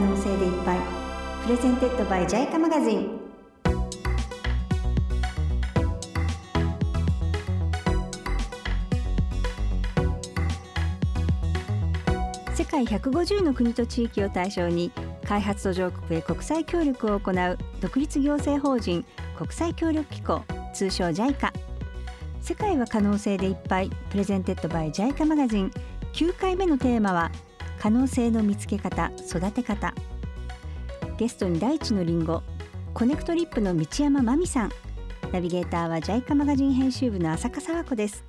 能性でいっぱい。 Presented by JICA Magazine 世界150の国と地域を対象に開発途上国へ国際協力を行う独立行政法人国際協力機構通称 JICA 世界は可能性でいっぱい。 Presented by JICA Magazine 9回目のテーマは可能性の見つけ方育て方。ゲストに大地のりんごコネクトリップの道山真美さん。ナビゲーターは JICA マガジン編集部の浅香沢子です。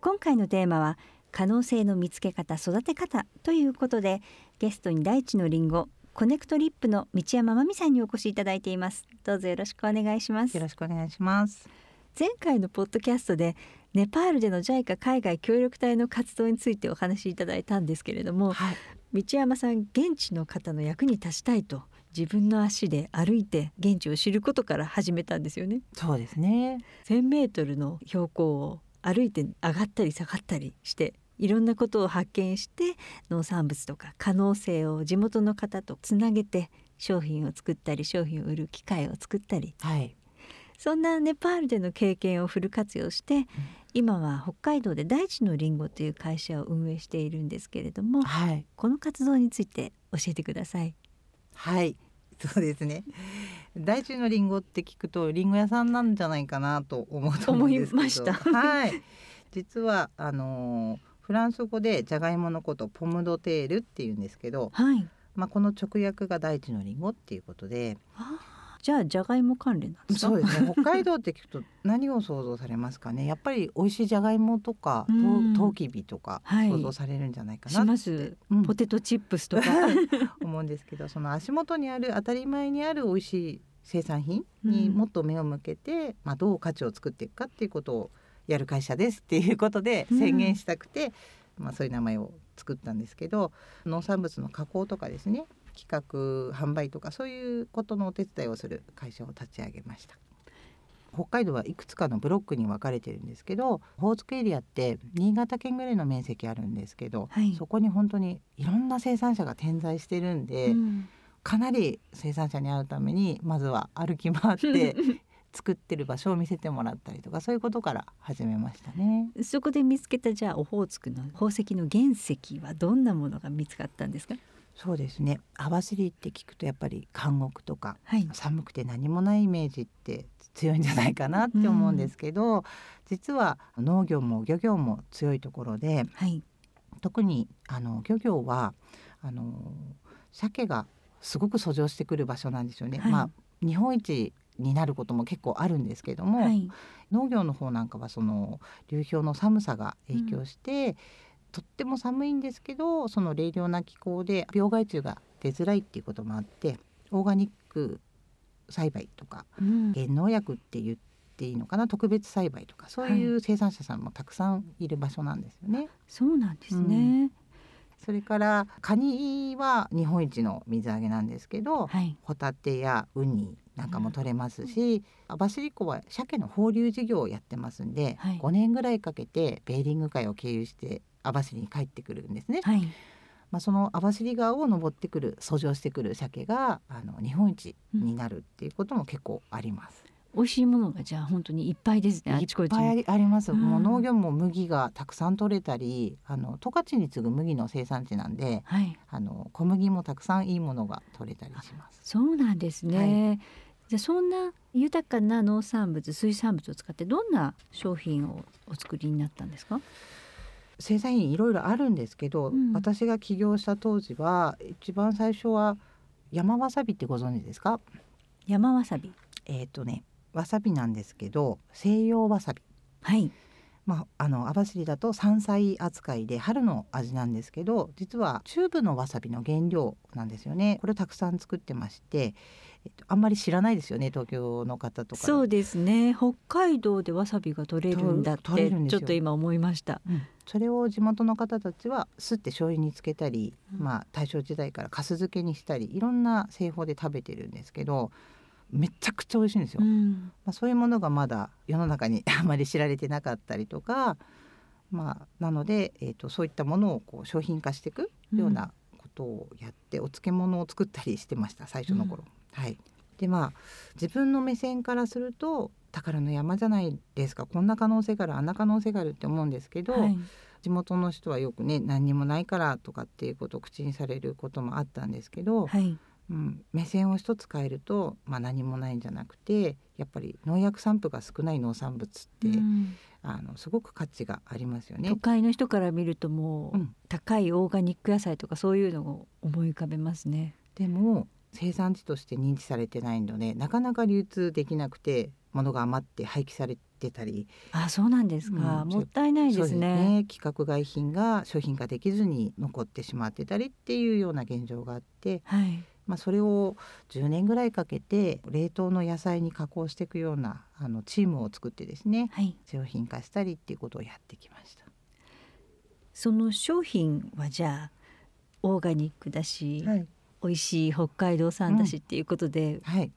今回のテーマは可能性の見つけ方育て方ということでゲストに大地のりんごコネクトリップの道山真美さんにお越しいただいています。どうぞよろしくお願いします。よろしくお願いします。前回のポッドキャストでネパールでの JICA 海外協力隊の活動についてお話しいただいたんですけれども、はい、道山さん現地の方の役に立ちたいと自分の足で歩いて現地を知ることから始めたんですよね。そうですね。1000メートルの標高を歩いて上がったり下がったりしていろんなことを発見して農産物とか可能性を地元の方とつなげて商品を作ったり商品を売る機会を作ったり、はい、そんなネパールでの経験をフル活用して、うん、今は北海道で大地のりんごという会社を運営しているんですけれども、はい、この活動について教えてください。はい。そうですね。大地のりんごって聞くとりんご屋さんなんじゃないかなと思うと思うんですけど。ました。はい。実はあのーフランス語でじゃがいものことポムドテールっていうんですけど、はい、まあこの直訳が大地のりんごっていうことで。じゃあじゃがいも関連なんですそうですね。北海道って聞くと何を想像されますかね？やっぱり美味しいじゃがいもとか、とうきびとか想像されるんじゃないかなって。うん、ポテトチップスとか 思うんですけど、その足元にある当たり前にある美味しい生産品にもっと目を向けて、うん、まあどう価値を作っていくかっていうことをやる会社ですっていうことで宣言したくて、うん、まあ、そういう名前を作ったんですけど農産物の加工とかですね企画販売とかそういうことのお手伝いをする会社を立ち上げました。北海道はいくつかのブロックに分かれてるんですけどオホーツクエリアって新潟県ぐらいの面積あるんですけど、はい、そこに本当にいろんな生産者が点在してるんで、うん、かなり生産者に会うためにまずは歩き回って 作ってる場所を見せてもらったりとかそういうことから始めましたね。そこで見つけたじゃあオホーツクの宝石の原石はどんなものが見つかったんですか？そうですね。網走って聞くとやっぱり監獄とか、はい、寒くて何もないイメージって強いんじゃないかなって思うんですけど、うん、実は農業も漁業も強いところで、はい、特にあの漁業はあの鮭がすごく遡上してくる場所なんですよね。はい、まあ日本一になることも結構あるんですけども、はい、農業の方なんかはその流氷の寒さが影響して、うん、とっても寒いんですけどその冷涼な気候で病害虫が出づらいっていうこともあってオーガニック栽培とか、うん、原農薬って言っていいのかな特別栽培とかそういう生産者さんもたくさんいる場所なんですよね。はい、そうなんですね、うん。それからカニは日本一の水揚げなんですけど、はい、ホタテやウニなんかも取れますし、網走湖は鮭の放流事業をやってますんで、はい、5年ぐらいかけてベーリング海を経由して網走に帰ってくるんですね。はい、まあ、その網走川を登ってくる遡上してくる鮭があの日本一になるっていうことも結構あります。美味しいものがじゃあ本当にいっぱいですね。いっぱいあります。うん、もう農業も麦がたくさん取れたり、あの十勝に次ぐ麦の生産地なんで、はい、あの小麦もたくさんいいものが取れたりします。そうなんですね。はい、じゃあそんな豊かな農産物、水産物を使ってどんな商品をお作りになったんですか？生産品いろいろあるんですけど、うん、私が起業した当時は一番最初は山わさびってご存知ですか？山わさび。えっ、ー、とね。わさびなんですけど西洋わさび。はいまあ、あの網走だと山菜扱いで春の味なんですけど実はチューブのわさびの原料なんですよねこれたくさん作ってまして、えっと、あんまり知らないですよね東京の方とか。そうですね。北海道でわさびが取れるんだってちょっと今思いました、うん、それを地元の方たちはすって醤油につけたり、うん、まあ、大正時代からかす漬けにしたりいろんな製法で食べてるんですけどめちゃくちゃ美味しいんですよ。うん、まあ、そういうものがまだ世の中に あまり知られてなかったりとか、まあ、なので、えーと、そういったものをこう商品化していくようなことをやって、うん、お漬物を作ったりしてました最初の頃。うん、はい。でまあ自分の目線からすると宝の山じゃないですか。こんな可能性があるあんな可能性があるって思うんですけど、はい、地元の人はよくね何にもないからとかっていうことを口にされることもあったんですけど、はい、うん、目線を一つ変えると、まあ、何もないんじゃなくてやっぱり農薬散布が少ない農産物って、うん、あのすごく価値がありますよね。都会の人から見るともう、うん、高いオーガニック野菜とかそういうのを思い浮かべますね。でも生産地として認知されてないのでなかなか流通できなくて物が余って廃棄されてたり。あそうなんですか、うん、もったいないですね、ね、規格外品が商品化できずに残ってしまってたりっていうような現状があって、はい、まあ、それを10年ぐらいかけて冷凍の野菜に加工していくようなあのチームを作ってですね、はい、商品化したりっていうことをやってきました。その商品はじゃあオーガニックだし、はい、美味しい北海道産だしっていうことで、うん、はい、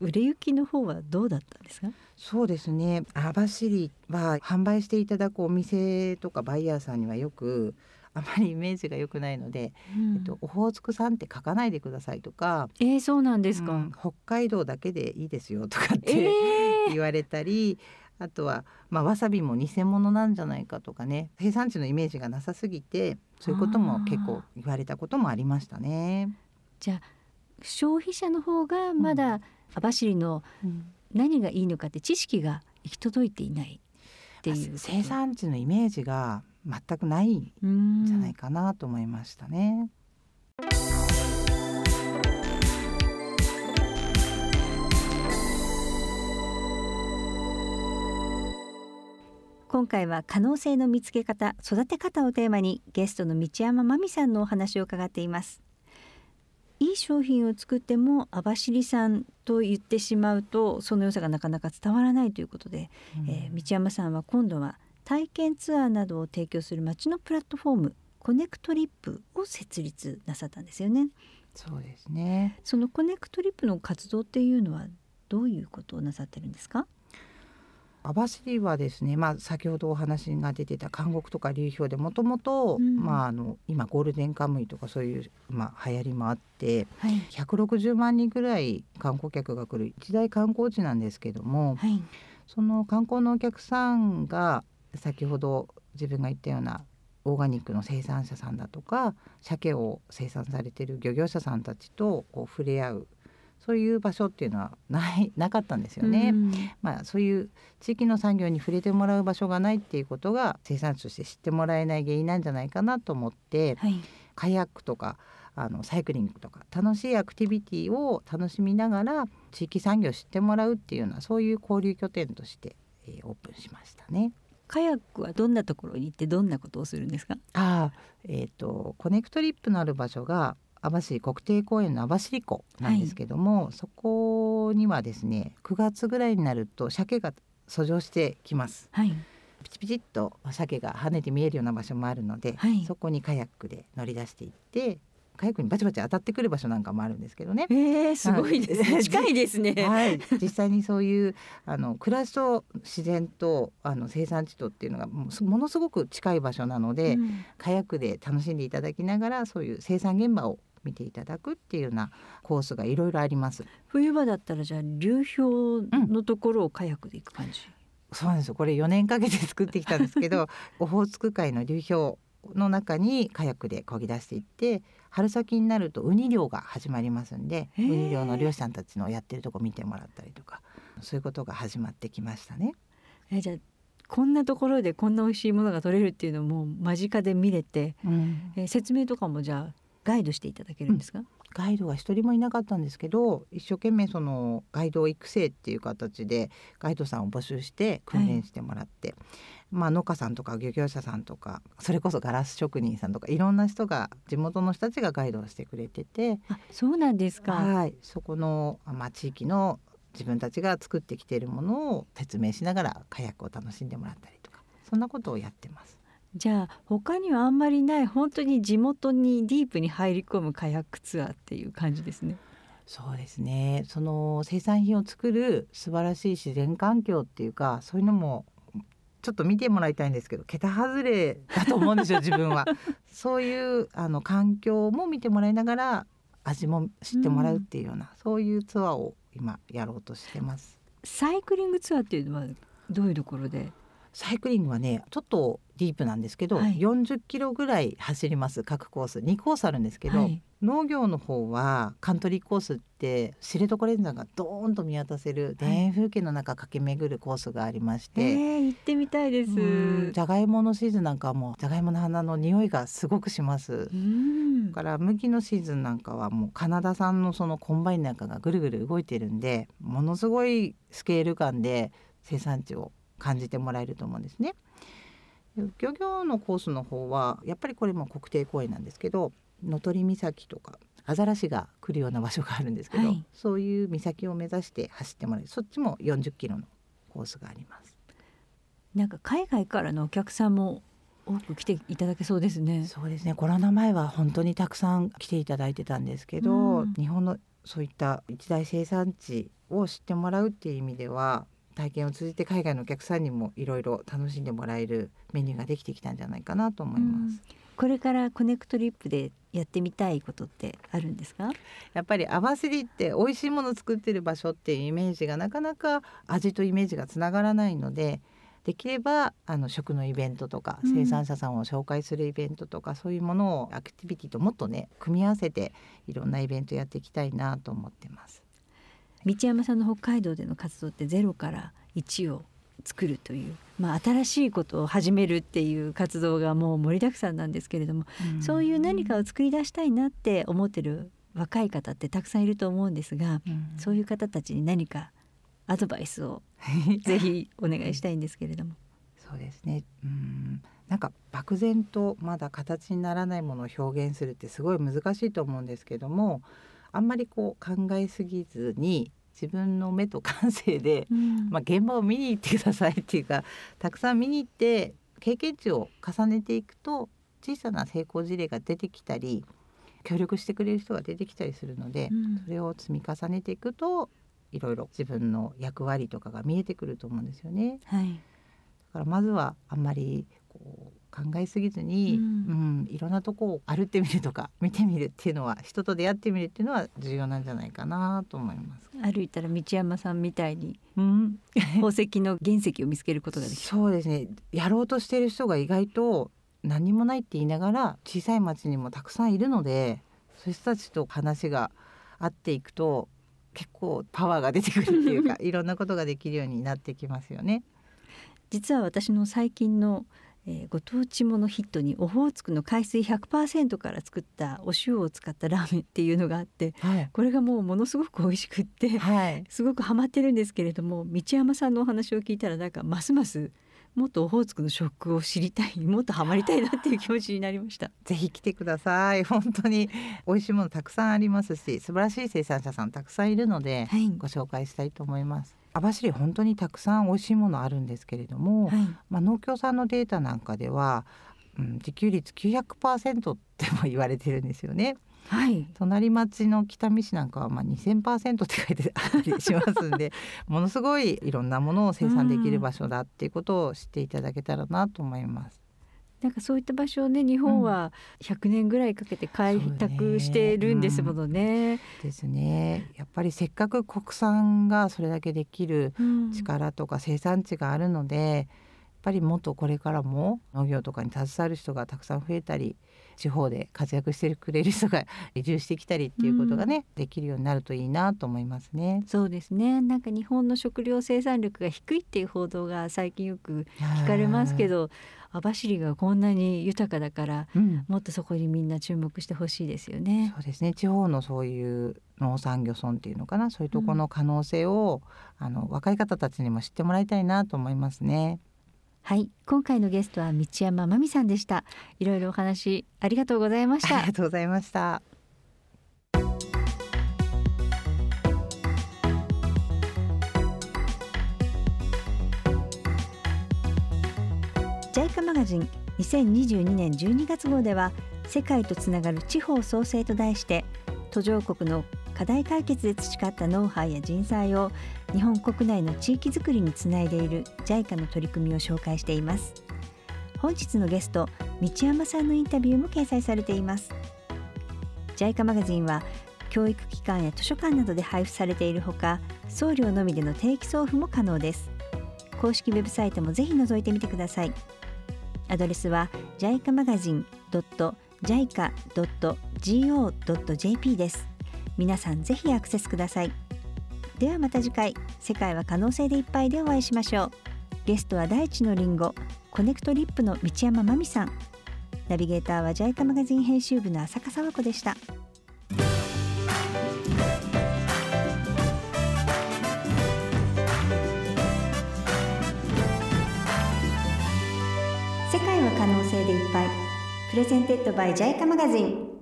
売れ行きの方はどうだったんですか？そうですね。網走は販売していただくお店とかバイヤーさんにはよくあまりイメージが良くないので、うん、えっと、オホーツクさんって書かないでくださいとか、えー、そうなんですか、うん、北海道だけでいいですよとかって 言われたり、えー、あとは、まあ、わさびも偽物なんじゃないかとかね。生産地のイメージがなさすぎてそういうことも結構言われたこともありましたね。じゃあ消費者の方がまだ網走の何がいいのかって知識が行き届いていないっていう、生産地のイメージが全くないんじゃないかなと思いましたね。今回は可能性の見つけ方育て方をテーマにゲストの道山真美さんのお話を伺っていますいい商品を作っても網走産と言ってしまうとその良さがなかなか伝わらないということで、うん、えー、道山さんは今度は体験ツアーなどを提供する町のプラットフォームコネクトリップを設立なさったんですよね。そうですね。そのコネクトリップの活動っていうのはどういうことをなさってるんですか？網走はですね、まあ、先ほどお話が出てた監獄とか流氷でもともと今ゴールデンカムイとかそういう、まあ、流行りもあって、はい、160万人ぐらい観光客が来る一大観光地なんですけども、はい、その観光のお客さんが先ほど自分が言ったようなオーガニックの生産者さんだとか鮭を生産されてる漁業者さんたちとこう触れ合うそういう場所っていうのはないなかったんですよね。まあ、そういう地域の産業に触れてもらう場所がないっていうことが生産者として知ってもらえない原因なんじゃないかなと思って、はい、カヤックとかあのサイクリングとか楽しいアクティビティを楽しみながら地域産業を知ってもらうっていうようなそういう交流拠点として、えー、オープンしましたね。カヤックはどんなところに行ってどんなことをするんですか？あ、えーと、コネクトリップのある場所が網走国定公園の網走湖なんですけども、はい、そこにはですね9月ぐらいになると鮭が遡上してきます。はいピチピチっと鮭が跳ねて見えるような場所もあるので、はい、そこにカヤックで乗り出していってカヤックにバチバチ当たってくる場所なんかもあるんですけどね。えー、すごいですね。近いですね。はい、実際にそういうあの暮らしと自然とあの生産地とっていうのがものすごく近い場所なので、うん、カヤックで楽しんでいただきながらそういう生産現場を見ていただくっていうようなコースがいろいろあります。冬場だったらじゃあ流氷のところをカヤックで行く感じ？うん、そうなんですよ。これ4年かけて作ってきたんですけど、オホーツク海の流氷の中にカヤックで漕ぎ出していって春先になるとウニ漁が始まりますんでウニ漁の漁師さんたちのやってるとこ見てもらったりとかそういうことが始まってきましたね。えじゃあこんなところでこんな美味しいものが取れるっていうのも間近で見れて、うん、え説明とかもじゃあガイドしていただけるんですか、うん、ガイドは一人もいなかったんですけど一生懸命そのガイド育成っていう形でガイドさんを募集して訓練してもらって、はい、まあ、農家さんとか漁業者さんとかそれこそガラス職人さんとかいろんな人が地元の人たちがガイドをしてくれててあそうなんですか、はい、そこの、まあ、地域の自分たちが作ってきているものを説明しながらカヤックを楽しんでもらったりとかそんなことをやってます。じゃあ他にはあんまりない本当に地元にディープに入り込むカヤックツアーっていう感じですね。そうですねその生産品を作る素晴らしい自然環境っていうかそういうのもちょっと見てもらいたいんですけど桁外れだと思うんですよ 自分は。そういうあの環境も見てもらいながら味も知ってもらうっていうような、うん、そういうツアーを今やろうとしてます。サイクリングツアーっていうのはどういうところでサイクリングはねちょっとディープなんですけど、はい、40キロぐらい走ります各コース。2コースあるんですけど、はい、農業の方はカントリーコースって知床連山がドーンと見渡せる田園風景の中駆け巡るコースがありまして、えー、行ってみたいです。じゃがいものシーズンなんかはもうじゃがいもの花の匂いがすごくします。だから麦のシーズンなんかはもうカナダ産のそのコンバインなんかがぐるぐる動いてるんでものすごいスケール感で生産地を感じてもらえると思うんですね。漁業のコースの方はやっぱりこれも国定公園なんですけど能取岬とかアザラシが来るような場所があるんですけど、はい、そういう岬を目指して走ってもらうそっちも40キロのコースがあります。なんか海外からのお客さんも多く来ていただけそうですね。そうですね。コロナ前は本当にたくさん来ていただいてたんですけど、うん、日本のそういった一大生産地を知ってもらうっていう意味では体験を通じて海外のお客さんにもいろいろ楽しんでもらえるメニューができてきたんじゃないかなと思います。これからコネクトリップでやってみたいことってあるんですか？やっぱり網走って美味しいものを作ってる場所っていうイメージがなかなか味とイメージがつながらないのでできればあの食のイベントとか生産者さんを紹介するイベントとか、うん、そういうものをアクティビティともっとね組み合わせていろんなイベントやっていきたいなと思ってます。道山さんの北海道での活動ってゼロから1を作るという、まあ、新しいことを始めるっていう活動がもう盛りだくさんなんですけれども、うん、そういう何かを作り出したいなって思ってる若い方ってたくさんいると思うんですが、うん、そういう方たちに何かアドバイスを ぜひお願いしたいんですけれども。そうですね。うん。なんか漠然とまだ形にならないものを表現するってすごい難しいと思うんですけどもあんまりこう考えすぎずに自分の目と感性で、うん、まあ、現場を見に行ってくださいっていうかたくさん見に行って経験値を重ねていくと小さな成功事例が出てきたり協力してくれる人が出てきたりするので、うん、それを積み重ねていくといろいろ自分の役割とかが見えてくると思うんですよね。はい、だからまずはあんまりこう考えすぎずに、うん、うん、いろんなとこを歩ってみるとか 見てみるっていうのは人と出会ってみるっていうのは重要なんじゃないかなと思います。歩いたら道山さんみたいに、うん、宝石の原石を見つけることができる。そうですね。やろうとしている人が意外と何もないって言いながら小さい町にもたくさんいるので、そういう人たちと話が合っていくと結構パワーが出てくるっていうか いろんなことができるようになってきますよね。実は私の最近のえー、ご当地ものヒットにオホーツクの海水100%から作ったお塩を使ったラーメンっていうのがあって、はい、これがもうものすごく美味しくって、はい、すごくハマってるんですけれども道山さんのお話を聞いたらなんかますますもっとオホーツクの食を知りたいもっとハマりたいなっていう気持ちになりました。ぜひ来てください。本当に美味しいものたくさんありますし素晴らしい生産者さんたくさんいるので、はい、ご紹介したいと思います網走本当にたくさん美味しいものあるんですけれども、はい、まあ、農協さんのデータなんかでは、うん、自給率900%っても言われてるんですよね。はい、隣町の北見市なんかはまあ2000%って書いてあったりしますんで ものすごいいろんなものを生産できる場所だっていうことを知っていただけたらなと思います。なんかそういった場所をね日本は100年ぐらいかけて開拓してるんですものね。うん、ですね。やっぱりせっかく国産がそれだけできる力とか生産地があるので、やっぱりもっとこれからも農業とかに携わる人がたくさん増えたり地方で活躍してくれる人が移住してきたりっていうことがね、うん、できるようになるといいなと思いますね。そうですね。なんか日本の食料生産力が低いっていう報道が最近よく聞かれますけど、網走がこんなに豊かだから、うん、もっとそこにみんな注目してほしいですよね。そうですね。地方のそういう農産漁村っていうのかな。そういうところの可能性を、うん、あの若い方たちにも知ってもらいたいなと思いますね。はい。今回のゲストは道山真美さんでした。いろいろお話ありがとうございました。ありがとうございましたカマガジン2022年12月号では世界とつながる地方創生と題して途上国の課題解決で培ったノウハウや人材を日本国内の地域づくりにつないでいる JICA の取り組みを紹介しています。本日のゲスト道山さんのインタビューも掲載されています。JICA マガジンは教育機関や図書館などで配布されているほか送料のみでの定期送付も可能です。公式ウェブサイトもぜひ覗いてみてください。アドレスは JICA マガジン .jica.go.jp です。皆さんぜひアクセスください。ではまた次回世界は可能性でいっぱいでお会いしましょう。ゲストは大地のりんごコネクトリップの道山真美さん。ナビゲーターは JICA マガジン編集部の浅香沢子でした。プレゼンテッドバイ JICA マガジン